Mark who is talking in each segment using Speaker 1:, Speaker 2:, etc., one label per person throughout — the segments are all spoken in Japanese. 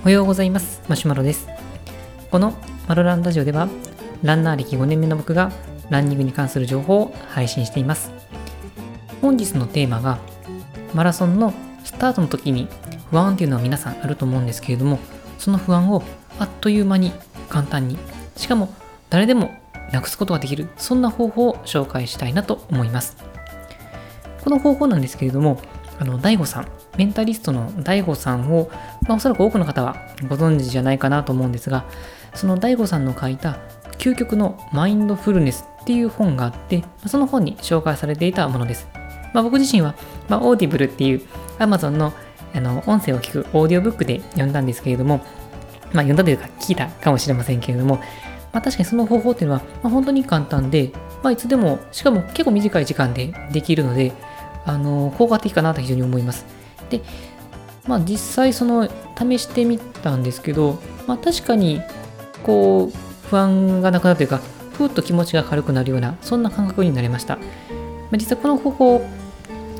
Speaker 1: おはようございます。マシュマロです。このマロランラジオではランナー歴5年目の僕がランニングに関する情報を配信しています。本日のテーマがマラソンのスタートの時に不安っていうのは皆さんあると思うんですけれどもその不安をあっという間に簡単にしかも誰でもなくすことができるそんな方法を紹介したいなと思います。この方法なんですけれどもあの DAIGO さんメンタリストの DAIGO さんを、まあ、おそらく多くの方はご存知じゃないかなと思うんですがその DAIGO さんの書いた究極のマインドフルネスっていう本があってその本に紹介されていたものです、まあ、僕自身は、まあ、 Audible っていう Amazon のあの音声を聞くオーディオブックで読んだんですけれども、まあ、読んだというか聞いたかもしれませんけれども、まあ、確かにその方法っていうのは、まあ、本当に簡単で、まあ、いつでも、しかも結構短い時間でできるので、あの効果的かなと非常に思います。で、まあ、実際その試してみたんですけど、まあ、確かにこう不安がなくなるというか、ふっと気持ちが軽くなるような、そんな感覚になりました。まあ、実はこの方法を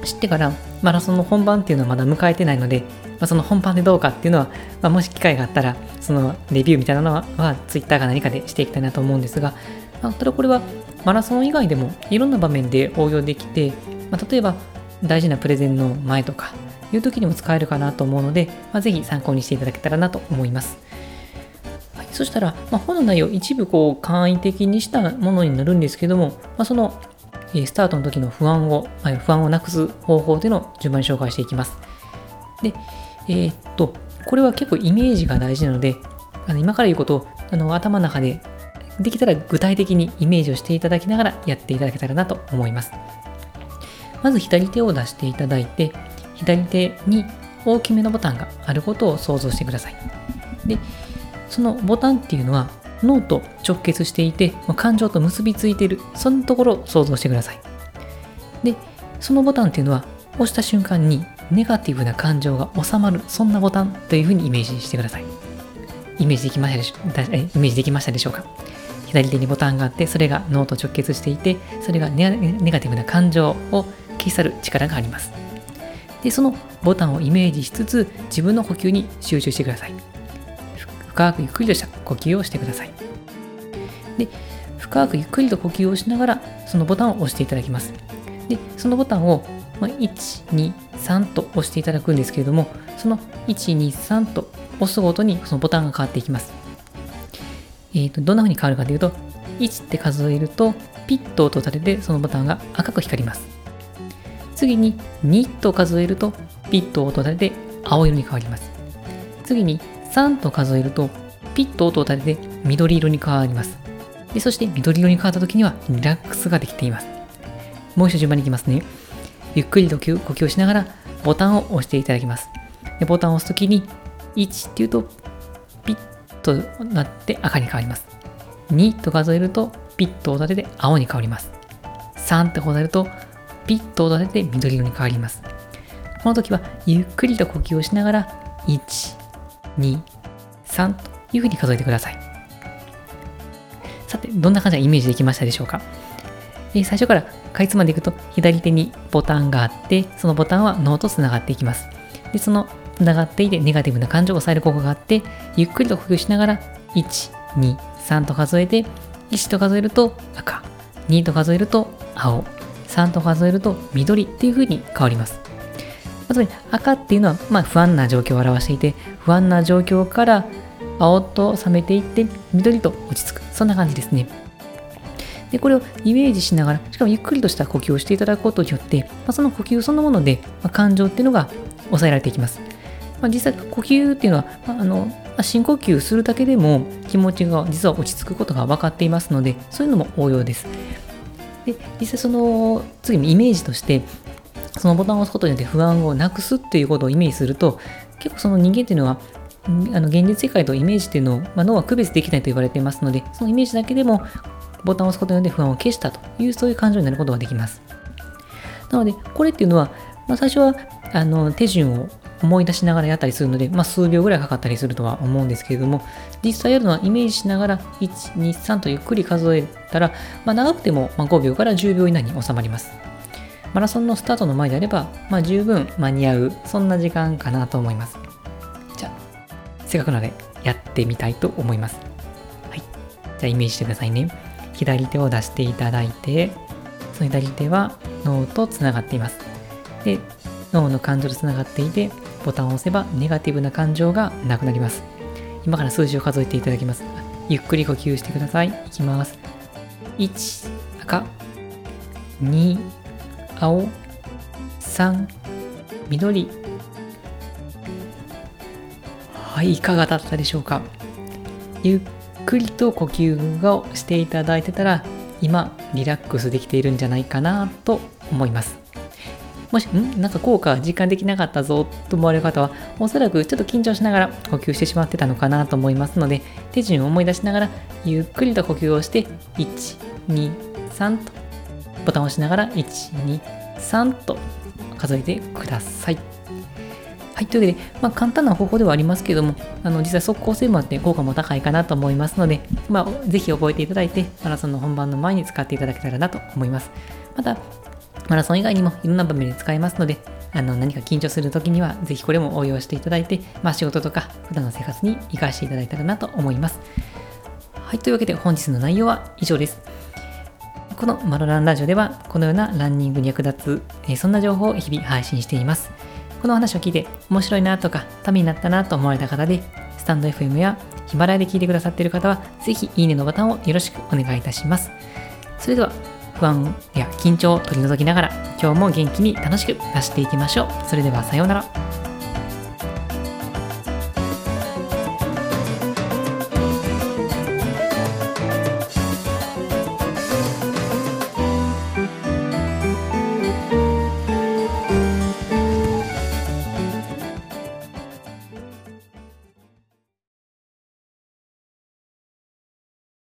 Speaker 1: 知ってからマラソンの本番っていうのはまだ迎えてないので、まあ、その本番でどうかっていうのは、まあ、もし機会があったら、そのレビューみたいなのは、まあ、Twitter か何かでしていきたいなと思うんですが、まあ、ただこれはマラソン以外でもいろんな場面で応用できて、まあ、例えば大事なプレゼンの前とかいう時にも使えるかなと思うので、まあ、ぜひ参考にしていただけたらなと思います。はい、そしたら、まあ、本の内容一部こう簡易的にしたものになるんですけども、まあ、そのスタートの時の不安を、不安をなくす方法というのを順番に紹介していきます。で、えー、っと、これは結構イメージが大事なので、あの今から言うことをあの頭の中でできたら具体的にイメージをしていただきながらやっていただけたらなと思います。まず左手を出していただいて、左手に大きめのボタンがあることを想像してください。で、そのボタンっていうのは脳と直結していて、感情と結びついている、そんなところを想像してください。で、そのボタンっていうのは押した瞬間にネガティブな感情が収まる、そんなボタンというふうにイメージしてください。イメージできましたでしょイメージできましたでしょうか？左手にボタンがあって、それが脳と直結していて、それがネガティブな感情を消し去る力があります。で、そのボタンをイメージしつつ、自分の呼吸に集中してください。深くゆっくりとした呼吸をしてください。で、深くゆっくりと呼吸をしながら、そのボタンを押していただきます。で、そのボタンを、ま1、2、3と押していただくんですけれども、その1、2、3と押すごとにそのボタンが変わっていきます。えーと、どんな風に変わるかというと、1って数えると、ピッと音を立ててそのボタンが赤く光ります。次に2と数えると、ピッと音を立てて青色に変わります。次に3と数えると、ピッと音を立てて緑色に変わります。でそして緑色に変わった時にはリラックスができています。もう一度順番にいきますね。ゆっくりと呼吸しながらボタンを押していただきます。でボタンを押すときに1っていうとピッとなって赤に変わります。2と数えるとピッとを立てて青に変わります。3って数えるとピッと立てて緑色に変わります。この時はゆっくりと呼吸をしながら1、2、3というふうに数えてください。さて、どんな感じがイメージできましたでしょうか、えー、最初からかいつまでいくと左手にボタンがあって、そのボタンは脳とつながっていきます。で、そのつながっていてネガティブな感情を抑える効果があって、ゆっくりと呼吸しながら、1、2、3と数えて、1と数えると赤、2と数えると青、3と数えると緑っていう風に変わります。つまり赤っていうのは、まあ、不安な状況を表していて、不安な状況から青と冷めていって、緑と落ち着く。そんな感じですね。で、これをイメージしながら、しかもゆっくりとした呼吸をしていただくことによって、まあ、その呼吸そのもので、まあ、感情っていうのが抑えられていきます。まあ、実際、呼吸っていうのは、まあ、あの、深呼吸するだけでも気持ちが実は落ち着くことが分かっていますので、そういうのも応用です。で、実際その、次にイメージとして、そのボタンを押すことによって不安をなくすっていうことをイメージすると、結構その人間っていうのは、あの現実世界とイメージっていうのを、まあ、脳は区別できないと言われていますので、そのイメージだけでもボタンを押すことによって不安を消したという、そういう感情になることができます。なので、これっていうのは、まあ、最初はあの手順を思い出しながらやったりするので、まあ、数秒ぐらいかかったりするとは思うんですけれども、実際やるのはイメージしながら、1、2、3とゆっくり数えたら、まあ、長くても5秒から10秒以内に収まります。マラソンのスタートの前であれば、まあ、十分間に合う、そんな時間かなと思います。じゃあ、せっかくなので、やってみたいと思います。はい。じゃあ、イメージしてくださいね。左手を出していただいて、その左手は脳とつながっています。で、脳の感情とつながっていて、ボタンを押せばネガティブな感情がなくなります。今から数字を数えていただきます。ゆっくり呼吸してください。いきます。1、赤。2、青。3、緑。はい、いかがだったでしょうかゆっくりと呼吸をしていただいてたら、今、リラックスできているんじゃないかなと思います。もし、んなんか効果実感できなかったぞと思われる方は、おそらくちょっと緊張しながら呼吸してしまってたのかなと思いますので、手順を思い出しながら、ゆっくりと呼吸をして、1、2、3と、ボタンを押しながら、1、2、3と数えてください。はい、というわけで、まあ、簡単な方法ではありますけども、あの実際速攻性もあって効果も高いかなと思いますので、まあ、ぜひ覚えていただいて、マラソンの本番の前に使っていただけたらなと思います。また、マラソン以外にもいろんな場面で使えますので、あの何か緊張するときには、ぜひこれも応用していただいて、まあ、仕事とか普段の生活に活かしていただいたらなと思います。はい、というわけで本日の内容は以上です。このマロランラジオでは、このようなランニングに役立つ、え、そんな情報を日々配信しています。この話を聞いて面白いなとか、ためになったなと思われた方で、スタンド FM やヒマラヤで聞いてくださっている方は、ぜひいいねのボタンをよろしくお願いいたします。それでは、不安緊張を取り除きながら今日も元気に楽しく走っていきましょう。それではさようなら。